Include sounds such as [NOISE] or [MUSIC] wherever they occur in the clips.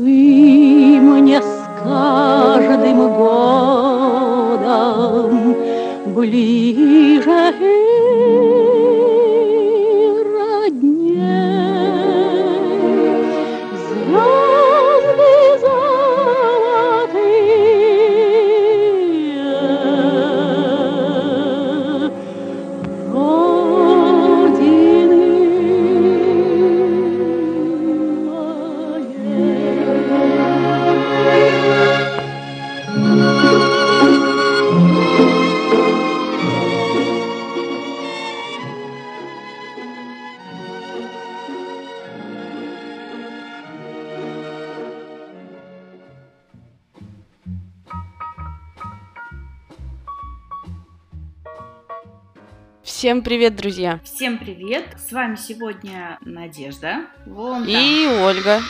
Вы Всем привет, друзья! Всем привет! С вами сегодня Надежда. Вон И Ольга.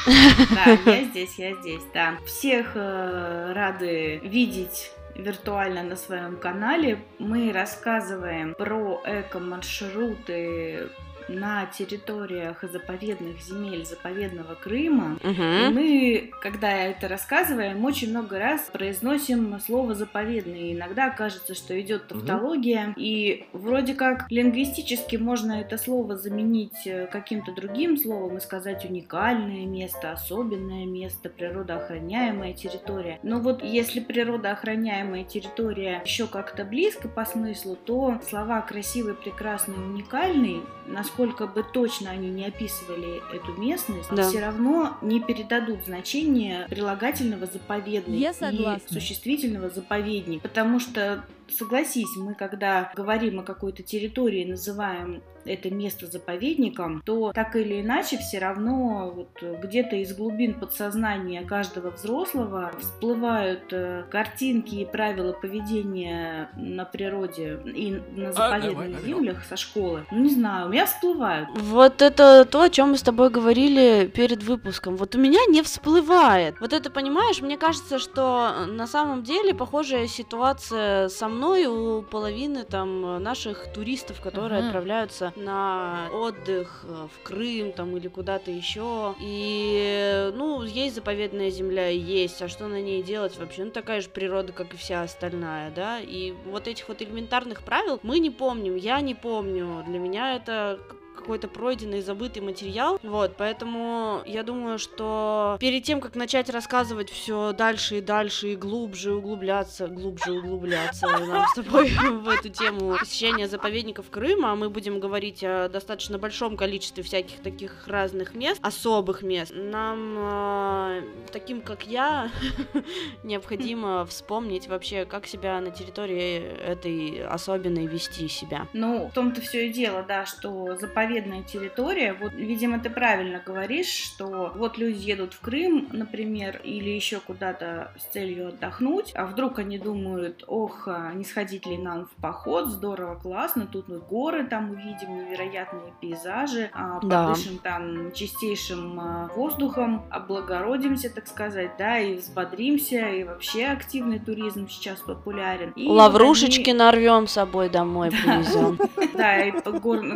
Да, я здесь, я здесь, да. Всех э, рады видеть виртуально на своем канале. Мы рассказываем про эко-маршруты на территориях заповедных земель заповедного Крыма. Угу. И мы, когда это рассказываем, очень много раз произносим слово заповедный. иногда кажется, что идет тавтология. Угу. И вроде как лингвистически можно это слово заменить э, каким-то другим словом и сказать уникальное место, особенное место, природоохраняемая территория. Но вот если природоохраняемая территория еще как-то близко по смыслу, то слова красивый, прекрасный, уникальный, насколько насколько бы точно они не описывали эту местность, да. все равно не передадут значение прилагательного заповедный Я и существительного заповедник, потому что согласись, мы когда говорим о какой-то территории, называем это место заповедником, то так или иначе все равно вот где-то из глубин подсознания каждого взрослого всплывают э, картинки и правила поведения на природе и на а, заповедных а, землях со школы. Ну, не знаю, у меня всплывают. Вот это то, о чем мы с тобой говорили перед выпуском. Вот у меня не всплывает. Вот это, понимаешь, мне кажется, что на самом деле похожая ситуация со мной мной у половины там наших туристов, которые uh-huh. отправляются на отдых э, в Крым там или куда-то еще. И, ну, есть заповедная земля, есть, а что на ней делать вообще? Ну, такая же природа, как и вся остальная, да? И вот этих вот элементарных правил мы не помним, я не помню. Для меня это какой-то пройденный, забытый материал. Вот, поэтому я думаю, что перед тем, как начать рассказывать все дальше и дальше и глубже углубляться, глубже углубляться [LAUGHS] нам с тобой в эту тему посещения заповедников Крыма, мы будем говорить о достаточно большом количестве всяких таких разных мест, особых мест. Нам, э, таким как я, [LAUGHS] необходимо вспомнить вообще, как себя на территории этой особенной вести себя. Ну, в том-то все и дело, да, что заповедник заповедная территория. Вот, видимо, ты правильно говоришь, что вот люди едут в Крым, например, или еще куда-то с целью отдохнуть, а вдруг они думают, ох, а не сходить ли нам в поход, здорово, классно, тут мы горы там увидим, невероятные пейзажи, а, да. подышим там чистейшим а, воздухом, облагородимся, так сказать, да, и взбодримся, и вообще активный туризм сейчас популярен. И Лаврушечки они... нарвем с собой домой, привезем. [LAUGHS] Да, и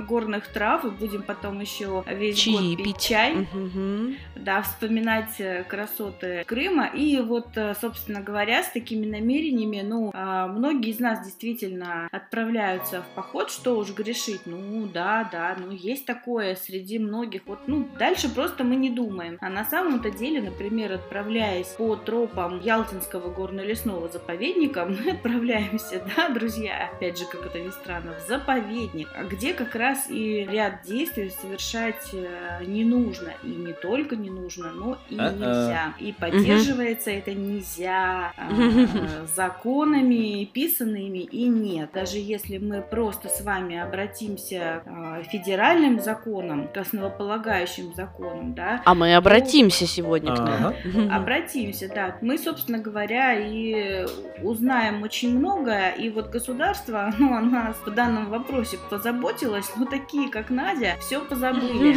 горных трав, и будем потом еще весь Чаи год пить чай, угу. да, вспоминать э, красоты Крыма. И вот, э, собственно говоря, с такими намерениями, ну, а, многие из нас действительно отправляются в поход, что уж грешить, ну, да, да, ну, есть такое среди многих, вот, ну, дальше просто мы не думаем. А на самом-то деле, например, отправляясь по тропам Ялтинского горно-лесного заповедника, [LAUGHS] мы отправляемся, да, друзья, опять же, как это ни странно, в заповедник, где как раз и ряд ряд действий совершать э, не нужно. И не только не нужно, но и А-а. нельзя. И поддерживается угу. это нельзя э, [LAUGHS] законами писанными и нет. Даже если мы просто с вами обратимся э, федеральным законам, к основополагающим законам, да. А мы обратимся то... сегодня к ним. [LAUGHS] Обратимся, да. Мы, собственно говоря, и узнаем очень много. И вот государство, ну, [LAUGHS] оно по данному вопросе позаботилось, но такие, как нас, Надя, все позабыли.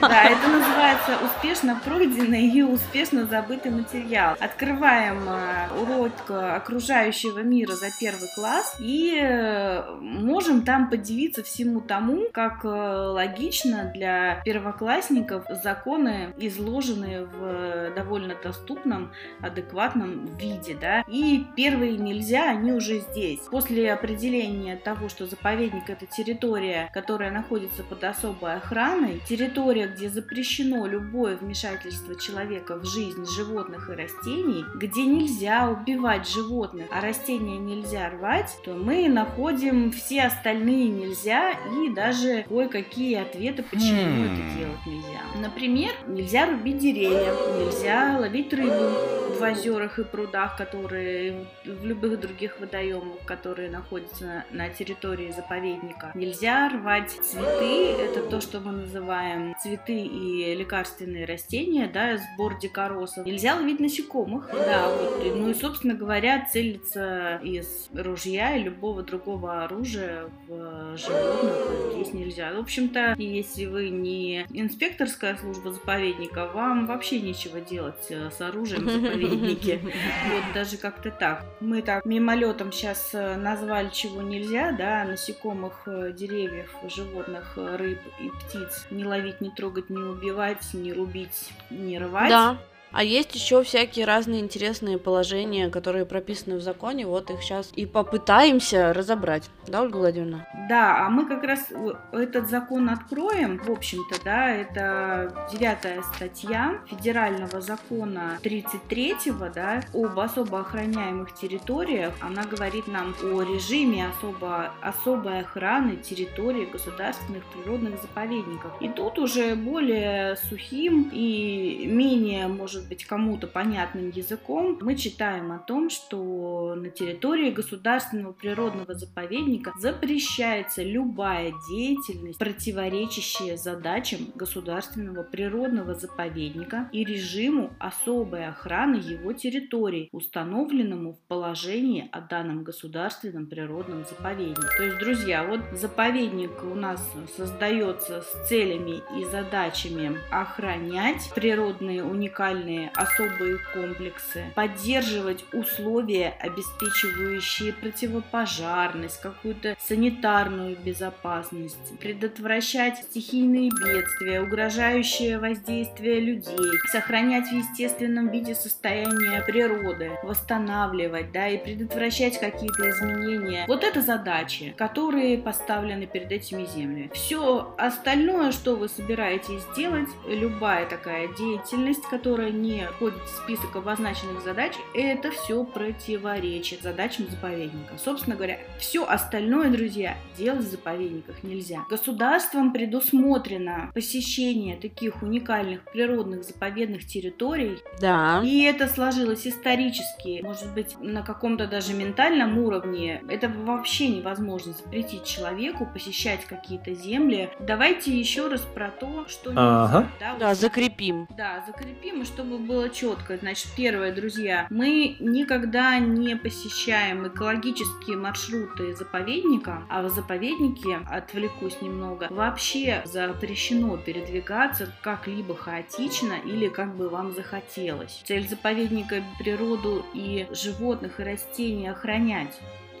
Да, это называется успешно пройденный и успешно забытый материал. Открываем э, урок окружающего мира за первый класс и э, можем там подивиться всему тому, как э, логично для первоклассников законы изложены в довольно доступном, адекватном виде, да. И первые нельзя, они уже здесь. После определения того, что заповедник это территория, которая находится под особой охраной, территория, где запрещено любое вмешательство человека в жизнь животных и растений, где нельзя убивать животных, а растения нельзя рвать, то мы находим все остальные нельзя и даже кое-какие ответы, почему Хм. это делать нельзя. Например, нельзя рубить деревья, нельзя ловить рыбу в озерах и прудах, которые в любых других водоемах, которые находятся на территории заповедника. Нельзя рвать цветы, это то, что мы называем цветы и лекарственные растения, да, сбор дикоросов. Нельзя ловить насекомых, да, вот, ну и, собственно говоря, целиться из ружья и любого другого оружия в животных здесь нельзя. В общем-то, если вы не инспекторская служба заповедника, вам вообще нечего делать э, с оружием [LAUGHS] в заповеднике. Вот даже как-то так. Мы так мимолетом сейчас назвали, чего нельзя, да, насекомых, э, деревьев, животных, э, рыб и птиц не ловить, не трогать, не убивать, не рубить, не рвать. Да. А есть еще всякие разные интересные положения, которые прописаны в законе. Вот их сейчас и попытаемся разобрать. Да, Ольга Владимировна? Да, а мы как раз этот закон откроем. В общем-то, да, это девятая статья федерального закона 33-го, да, об особо охраняемых территориях. Она говорит нам о режиме особо, особой охраны территории государственных природных заповедников. И тут уже более сухим и менее, может быть, кому-то понятным языком мы читаем о том, что на территории государственного природного заповедника запрещается любая деятельность, противоречащая задачам государственного природного заповедника и режиму особой охраны его территорий, установленному в положении о данном государственном природном заповеднике. То есть, друзья, вот заповедник у нас создается с целями и задачами охранять природные уникальные особые комплексы, поддерживать условия, обеспечивающие противопожарность, какую-то санитарную безопасность, предотвращать стихийные бедствия, угрожающие воздействие людей, сохранять в естественном виде состояние природы, восстанавливать, да, и предотвращать какие-то изменения. Вот это задачи, которые поставлены перед этими землями. Все остальное, что вы собираетесь делать, любая такая деятельность, которая не входит в список обозначенных задач, это все противоречит задачам заповедника. Собственно говоря, все остальное, друзья, делать в заповедниках нельзя. Государством предусмотрено посещение таких уникальных природных заповедных территорий, Да. и это сложилось исторически, может быть, на каком-то даже ментальном уровне. Это вообще невозможно запретить человеку посещать какие-то земли. Давайте еще раз про то, что нельзя. Ага. Да, Да, закрепим. да, закрепим, и чтобы было четко. Значит, первое, друзья, мы никогда не посещаем экологические маршруты заповедника, а в заповеднике, отвлекусь немного, вообще запрещено передвигаться как-либо хаотично или как бы вам захотелось. Цель заповедника природу и животных и растений охранять.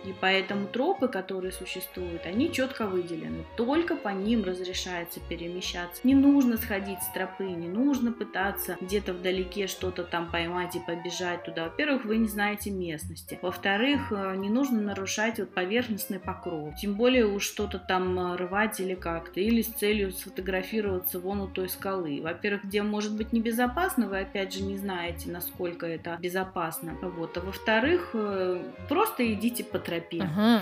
И поэтому тропы, которые существуют, они четко выделены. Только по ним разрешается перемещаться. Не нужно сходить с тропы, не нужно пытаться где-то вдалеке что-то там поймать и побежать туда. Во-первых, вы не знаете местности. Во-вторых, э, не нужно нарушать вот поверхностный покров. Тем более уж что-то там э, рвать или как-то. Или с целью сфотографироваться вон у той скалы. Во-первых, где может быть небезопасно, вы опять же не знаете, насколько это безопасно. Вот. А во-вторых, э, просто идите по тропе. Uh mm-hmm. huh.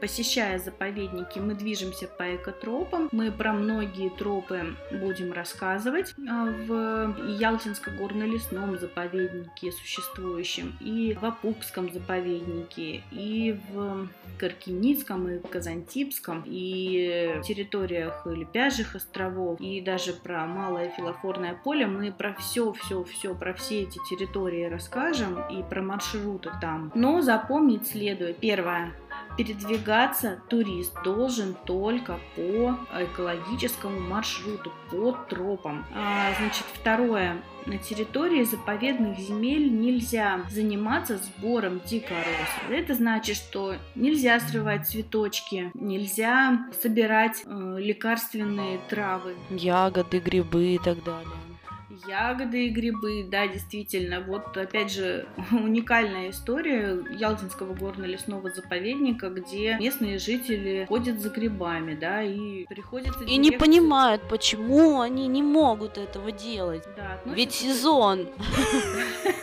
Посещая заповедники, мы движемся по экотропам. Мы про многие тропы будем рассказывать а, в Ялтинско-горно-лесном заповеднике существующем, и в Апукском заповеднике, и в Каркиницком, и Казантипском, и территориях Лепяжьих островов, и даже про Малое филофорное поле. Мы про все, все, все, про все эти территории расскажем и про маршруты там. Но запомнить следует. Первое передвигаться турист должен только по экологическому маршруту, по тропам. А, значит, второе. На территории заповедных земель нельзя заниматься сбором дикоросов. Это значит, что нельзя срывать цветочки, нельзя собирать э, лекарственные травы. Ягоды, грибы и так далее. Ягоды и грибы, да, действительно. Вот, опять же, [LAUGHS] уникальная история Ялтинского горно-лесного заповедника, где местные жители ходят за грибами, да, и приходится... И не понимают, почему они не могут этого делать. Да, Ведь сезон. [LAUGHS]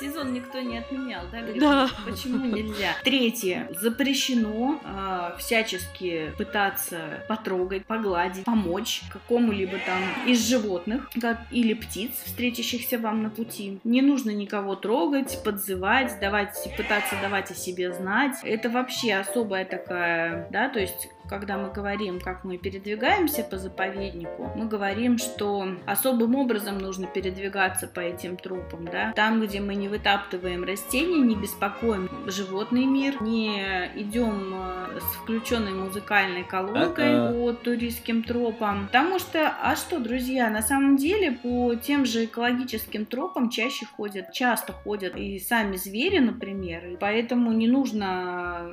Сезон никто не отменял, да? Да. Почему нельзя? Третье. Запрещено э, всячески пытаться потрогать, погладить, помочь какому-либо там из животных как, или птиц, встретящихся вам на пути. Не нужно никого трогать, подзывать, давать, пытаться давать о себе знать. Это вообще особая такая, да, то есть когда мы говорим, как мы передвигаемся по заповеднику, мы говорим, что особым образом нужно передвигаться по этим трупам, да, там, где мы не вытаптываем растения, не беспокоим животный мир, не идем э, с включенной музыкальной колонкой по туристским тропам, потому что, а что, друзья, на самом деле по тем же экологическим тропам чаще ходят, часто ходят и сами звери, например, и поэтому не нужно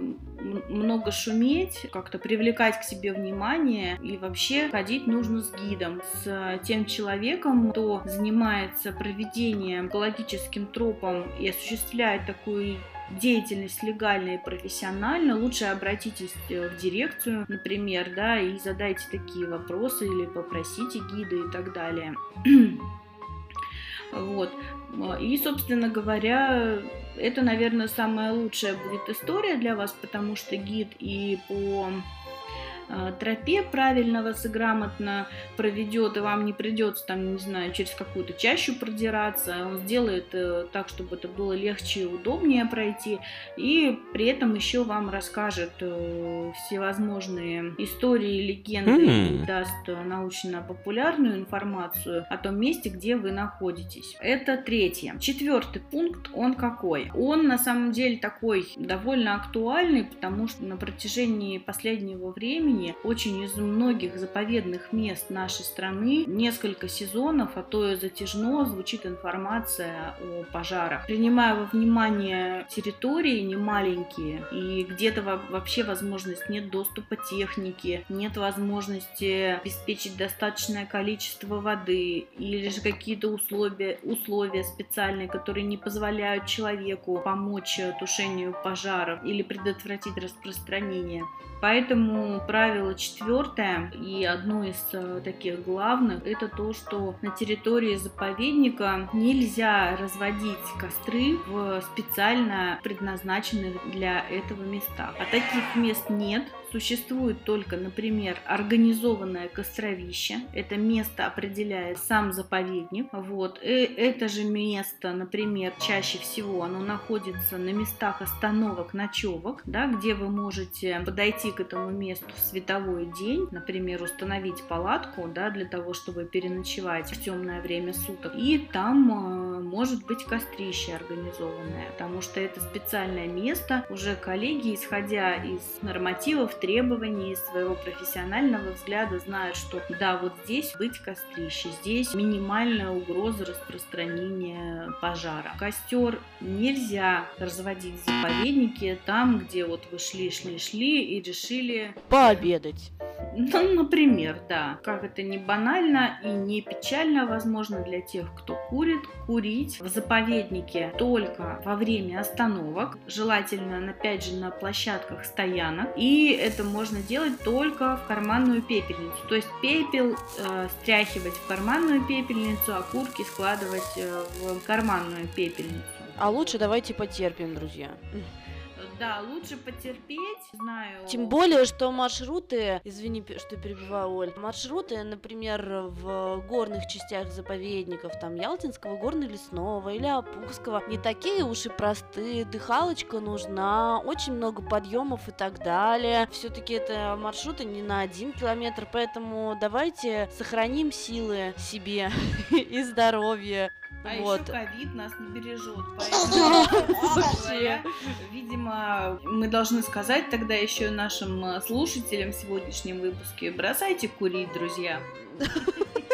много шуметь, как-то привлекать привлекать к себе внимание и вообще ходить нужно с гидом, с тем человеком, кто занимается проведением экологическим тропом и осуществляет такую деятельность легально и профессионально, лучше обратитесь э, в дирекцию, например, да, и задайте такие вопросы или попросите гида и так далее. [CLEARS THROAT] Вот. И, собственно говоря, это, наверное, самая лучшая будет история для вас, потому что гид и по Э, тропе правильно вас и грамотно проведет, и вам не придется там, не знаю, через какую-то чащу продираться, он сделает э, так, чтобы это было легче и удобнее пройти, и при этом еще вам расскажет э, всевозможные истории, легенды, mm. даст научно-популярную информацию о том месте, где вы находитесь. Это третье. Четвертый пункт, он какой? Он на самом деле такой довольно актуальный, потому что на протяжении последнего времени времени очень из многих заповедных мест нашей страны несколько сезонов, а то и затяжно звучит информация о пожарах. Принимая во внимание территории не маленькие и где-то вообще возможность нет доступа техники, нет возможности обеспечить достаточное количество воды или же какие-то условия, условия специальные, которые не позволяют человеку помочь тушению пожаров или предотвратить распространение. Поэтому правило четвертое и одно из э, таких главных это то, что на территории заповедника нельзя разводить костры в специально предназначенных для этого местах. А таких мест нет. Существует только, например, организованное костровище. Это место определяет сам заповедник. Вот. И э, это же место, например, чаще всего оно находится на местах остановок, ночевок, да, где вы можете подойти к этому месту в световой день, например, установить палатку, да, для того, чтобы переночевать в темное время суток. И там э, может быть кострище организованное, потому что это специальное место. Уже коллеги, исходя из нормативов, требований, из своего профессионального взгляда, знают, что да, вот здесь быть кострище, здесь минимальная угроза распространения пожара. Костер нельзя разводить в заповеднике там, где вот вы шли, шли, шли и решили пообедать. Ну, например, да. Как это не банально и не печально, возможно, для тех, кто курит, курить в заповеднике только во время остановок, желательно, опять же, на площадках стоянок. И это можно делать только в карманную пепельницу. То есть пепел э, стряхивать в карманную пепельницу, а курки складывать э, в карманную пепельницу. А лучше давайте потерпим, друзья. Да, лучше потерпеть, знаю. Тем более, что маршруты, извини, что перебиваю, Оль, маршруты, например, в горных частях заповедников, там, Ялтинского горно-лесного или Апухского, не такие уж и простые, дыхалочка нужна, очень много подъемов и так далее. Все-таки это маршруты не на один километр, поэтому давайте сохраним силы себе [LAUGHS] и здоровье. А вот. еще ковид нас не бережет, [LAUGHS] поэтому, видимо, мы должны сказать тогда еще нашим э, слушателям в сегодняшнем выпуске, бросайте курить, друзья. [LAUGHS]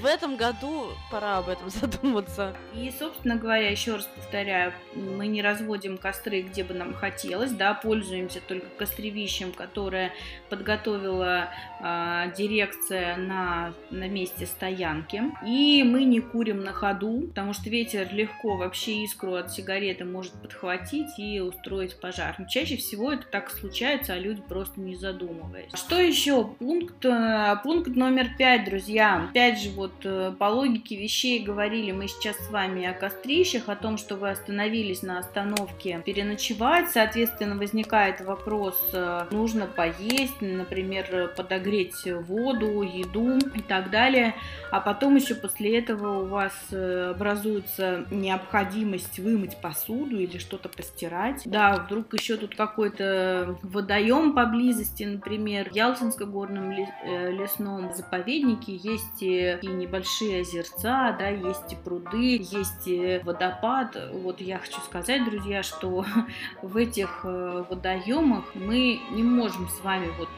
В этом году пора об этом [LAUGHS] задуматься. И, собственно говоря, еще раз повторяю, мы не разводим костры, где бы нам хотелось, да, пользуемся только костревищем, которое подготовила э, дирекция на, на месте стоянки. И мы не курим на ходу, потому что ветер легко вообще искру от сигареты может подхватить и устроить пожар. Но чаще всего это так случается, а люди просто не задумываясь. Что еще? Пункт, э, пункт номер пять, друзья. Опять же, вот э, по логике вещей говорили мы сейчас с вами о кострищах, о том, что вы остановились на остановке переночевать. Соответственно, возникает вопрос, э, нужно поесть, например, подогреть воду, еду и так далее. А потом еще после этого у вас образуется необходимость вымыть посуду или что-то постирать. Да, вдруг еще тут какой-то водоем поблизости, например, в Ялтинском горном э, лесном заповеднике есть и небольшие озерца, да, есть и пруды, есть и водопад. Вот я хочу сказать, друзья, что [LAUGHS] в этих э, водоемах мы не можем с вами вот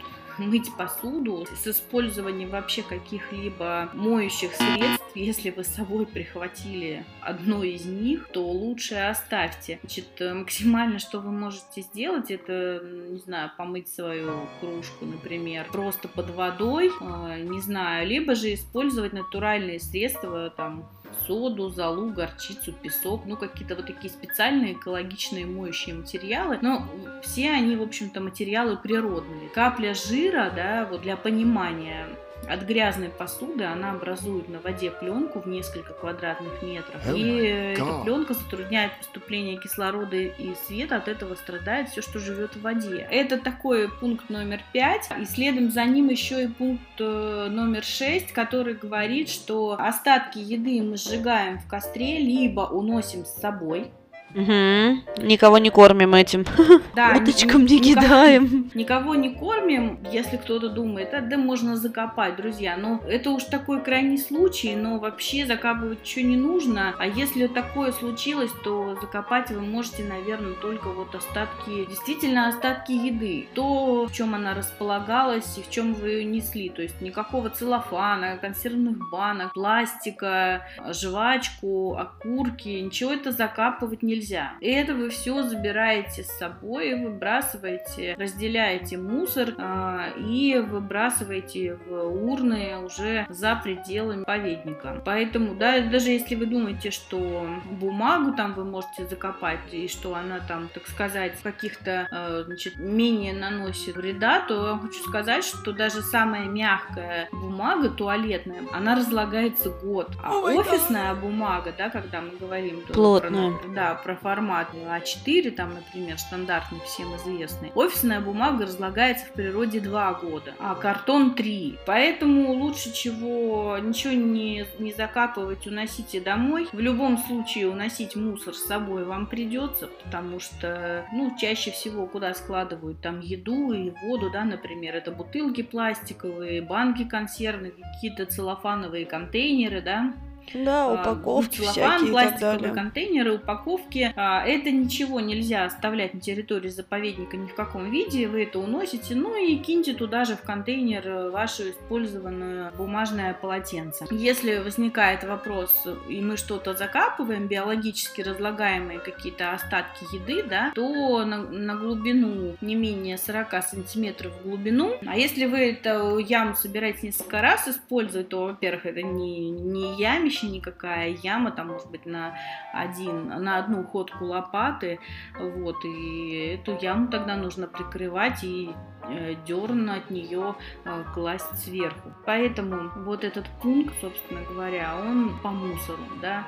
мыть посуду с использованием вообще каких-либо моющих средств, если вы с собой прихватили одно из них, то лучше оставьте. Значит, э, максимально, что вы можете сделать, это, не знаю, помыть свою кружку, например, просто под водой, э, не знаю, либо же использовать натуральные средства, там, соду, золу, горчицу, песок, ну какие-то вот такие специальные экологичные моющие материалы. Но все они, в общем-то, материалы природные. Капля жира, да, вот для понимания, от грязной посуды она образует на воде пленку в несколько квадратных метров. Oh и эта пленка затрудняет поступление кислорода и света, от этого страдает все, что живет в воде. Это такой пункт номер пять. И следом за ним еще и пункт э, номер шесть, который говорит, что остатки еды мы сжигаем в костре, либо уносим с собой. Угу. Никого не кормим этим. [LAUGHS] Да, Уточкам не кидаем. [LAUGHS] Никого не кормим, если кто-то думает, а да можно закопать, друзья. Но это уж такой крайний случай, но вообще закапывать ничего не нужно. А если такое случилось, то закопать вы можете, наверное, только вот остатки, действительно остатки еды. То, в чем она располагалась и в чем вы ее несли. То есть никакого целлофана, консервных банок, пластика, жвачку, окурки, ничего это закапывать нельзя нельзя. И это вы все забираете с собой, выбрасываете, разделяете мусор э, и выбрасываете в урны уже за пределами поведника. Поэтому, да, даже если вы думаете, что бумагу там вы можете закопать и что она там, так сказать, каких-то, э, значит, менее наносит вреда, то я хочу сказать, что даже самая мягкая бумага туалетная, она разлагается год. А oh офисная God. бумага, да, когда мы говорим Плотная. Про, да, про формат А4, там, например, стандартный, всем известный, офисная бумага разлагается в природе 2 года, а картон 3. Поэтому лучше чего ничего не, не закапывать, уносите домой. В любом случае уносить мусор с собой вам придется, потому что, ну, чаще всего куда складывают там еду и воду, да, например, это бутылки пластиковые, банки консервные, какие-то целлофановые контейнеры, да, да, а, упаковки целлофан, всякие пластиковые контейнеры, упаковки. А, это ничего нельзя оставлять на территории заповедника ни в каком виде. Вы это уносите, ну и киньте туда же в контейнер вашу использованную бумажное полотенце. Если возникает вопрос, и мы что-то закапываем, биологически разлагаемые какие-то остатки еды, да, то на, на глубину не менее 40 сантиметров в глубину. А если вы эту яму собираетесь несколько раз использовать, то, во-первых, это не, не яме вообще никакая яма, там может быть на один, на одну ходку лопаты, вот, и эту яму тогда нужно прикрывать и э, дерн от нее э, класть сверху. Поэтому вот этот пункт, собственно говоря, он по мусору, да,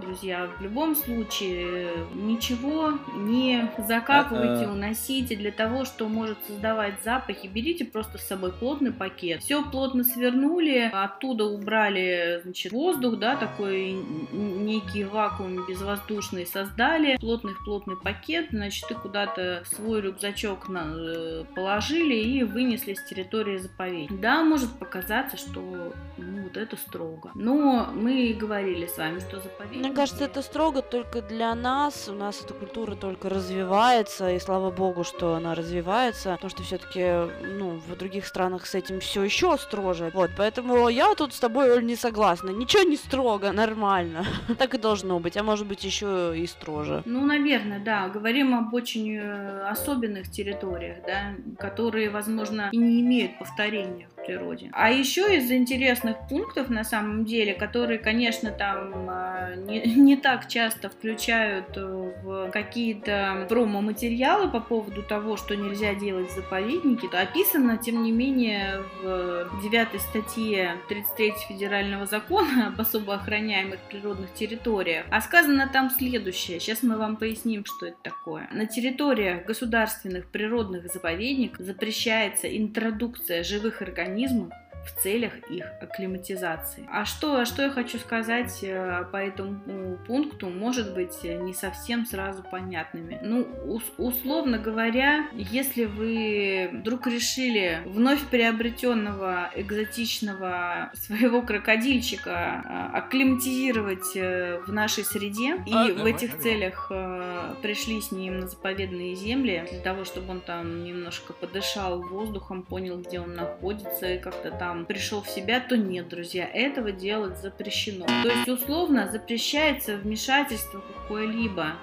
друзья. В любом случае, ничего не закапывайте, уносите для того, что может создавать запахи. Берите просто с собой плотный пакет. Все плотно свернули, оттуда убрали, значит, воздух, да, такой некий вакуум безвоздушный создали. Плотный-плотный пакет, значит, и куда-то свой рюкзачок э, положили и вынесли с территории заповедника. Да, может показаться, что ну, вот это строго. Но мы говорили с вами, что заповедники... Мне кажется, это строго только для нас. У нас эта культура только развивается, и слава богу, что она развивается, потому что все-таки, ну, в других странах с этим все еще строже. Вот, поэтому я тут с тобой, Оль, не согласна. Ничего не строго, нормально. [LAUGHS] Так и должно быть, а может быть еще и строже. Ну, наверное, да. Говорим об очень э, особенных территориях, да, которые, возможно, и не имеют повторения природе. А еще из интересных пунктов, на самом деле, которые, конечно, там э, не, не так часто включают э, в какие-то промо-материалы по поводу того, что нельзя делать в заповеднике, описано, тем не менее, в 9 статье 33 федерального закона об особо охраняемых природных территориях. А сказано там следующее. Сейчас мы вам поясним, что это такое. На территориях государственных природных заповедников запрещается интродукция живых организмов механизмы в целях их акклиматизации. А что, что я хочу сказать э, по этому пункту, может быть, не совсем сразу понятными. Ну, условно говоря, если вы вдруг решили вновь приобретенного экзотичного своего крокодильчика э, акклиматизировать э, в нашей среде и а, в этих давай. целях пришли с ним на заповедные земли для того, чтобы он там немножко подышал воздухом, понял, где он находится и как-то там там пришел в себя, то нет, друзья, этого делать запрещено. То есть условно запрещается вмешательство какое-либо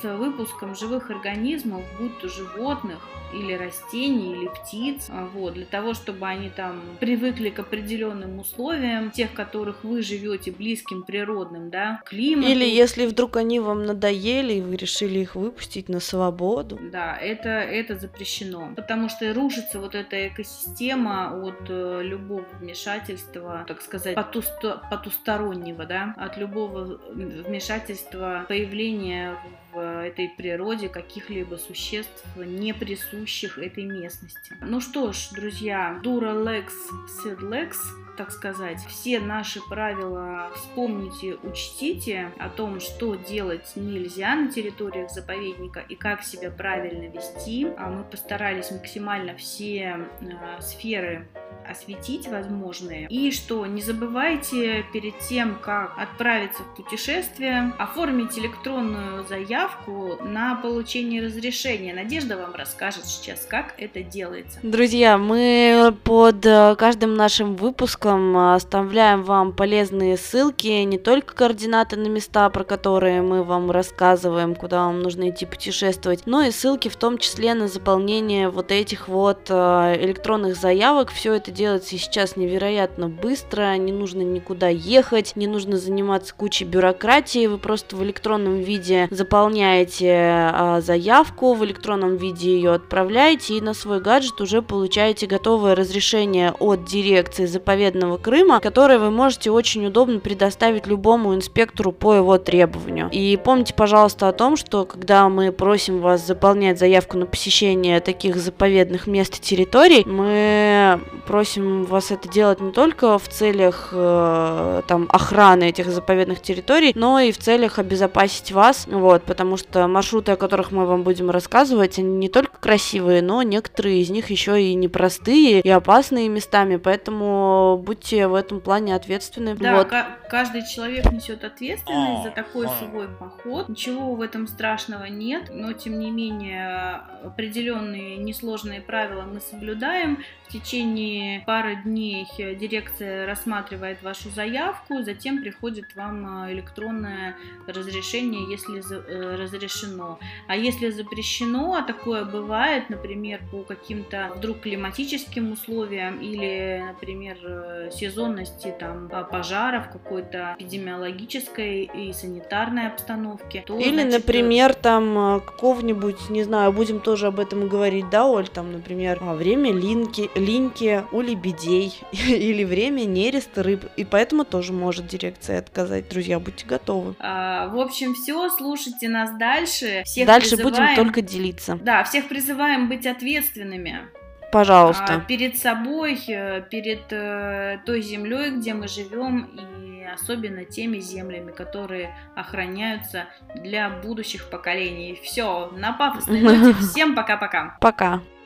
с выпуском живых организмов, будь то животных, или растений, или птиц, а, вот, для того, чтобы они там привыкли к определенным условиям, тех, которых вы живете близким природным, да, климату. Или если вдруг они вам надоели, и вы решили их выпустить на свободу. Да, это, это запрещено, потому что рушится вот эта экосистема от э, любого вмешательства, так сказать, потусто, потустороннего, да, от любого вмешательства, появления в этой природе каких-либо существ, не присущих этой местности. Ну что ж, друзья, дура лекс, сед лекс, так сказать, все наши правила вспомните, учтите о том, что делать нельзя на территориях заповедника и как себя правильно вести. А мы постарались максимально все э, сферы осветить возможные. И что, не забывайте перед тем, как отправиться в путешествие, оформить электронную заявку на получение разрешения. Надежда вам расскажет сейчас, как это делается. Друзья, мы под э, каждым нашим выпуском оставляем вам полезные ссылки, не только координаты на места, про которые мы вам рассказываем, куда вам нужно идти путешествовать, но и ссылки в том числе на заполнение вот этих вот э, электронных заявок. Все это делается сейчас невероятно быстро, не нужно никуда ехать, не нужно заниматься кучей бюрократии, вы просто в электронном виде заполняете а, заявку, в электронном виде ее отправляете и на свой гаджет уже получаете готовое разрешение от дирекции заповедного Крыма, которое вы можете очень удобно предоставить любому инспектору по его требованию. И помните, пожалуйста, о том, что когда мы просим вас заполнять заявку на посещение таких заповедных мест и территорий, мы просим просим вас это делать не только в целях э, там охраны этих заповедных территорий, но и в целях обезопасить вас, вот, потому что маршруты, о которых мы вам будем рассказывать, они не только красивые, но некоторые из них еще и непростые и опасные местами, поэтому будьте в этом плане ответственны. Да, вот. каждый человек несет ответственность за такой свой поход. Ничего в этом страшного нет, но тем не менее определенные несложные правила мы соблюдаем. В течение пары дней дирекция рассматривает вашу заявку, затем приходит вам э, электронное разрешение, если э, разрешено. А если запрещено, а такое бывает, например, по каким-то вдруг климатическим условиям или, например, э, сезонности там пожаров, какой-то эпидемиологической и санитарной обстановки. То, или, значит, например, там какого-нибудь, не знаю, будем тоже об этом говорить, да, Оль, там, например, время линки, линьки у лебедей [LAUGHS] или время нереста рыб. И поэтому тоже может дирекция отказать. Друзья, будьте готовы. А, в общем, все, слушайте нас дальше. Всех дальше призываем... будем только делиться. Да, всех призываем быть ответственными. Пожалуйста. А, перед собой, э, перед э, той землей, где мы живем, и особенно теми землями, которые охраняются для будущих поколений. Все, на пафосной ноте. [LAUGHS] Всем пока-пока. Пока. -пока. пока.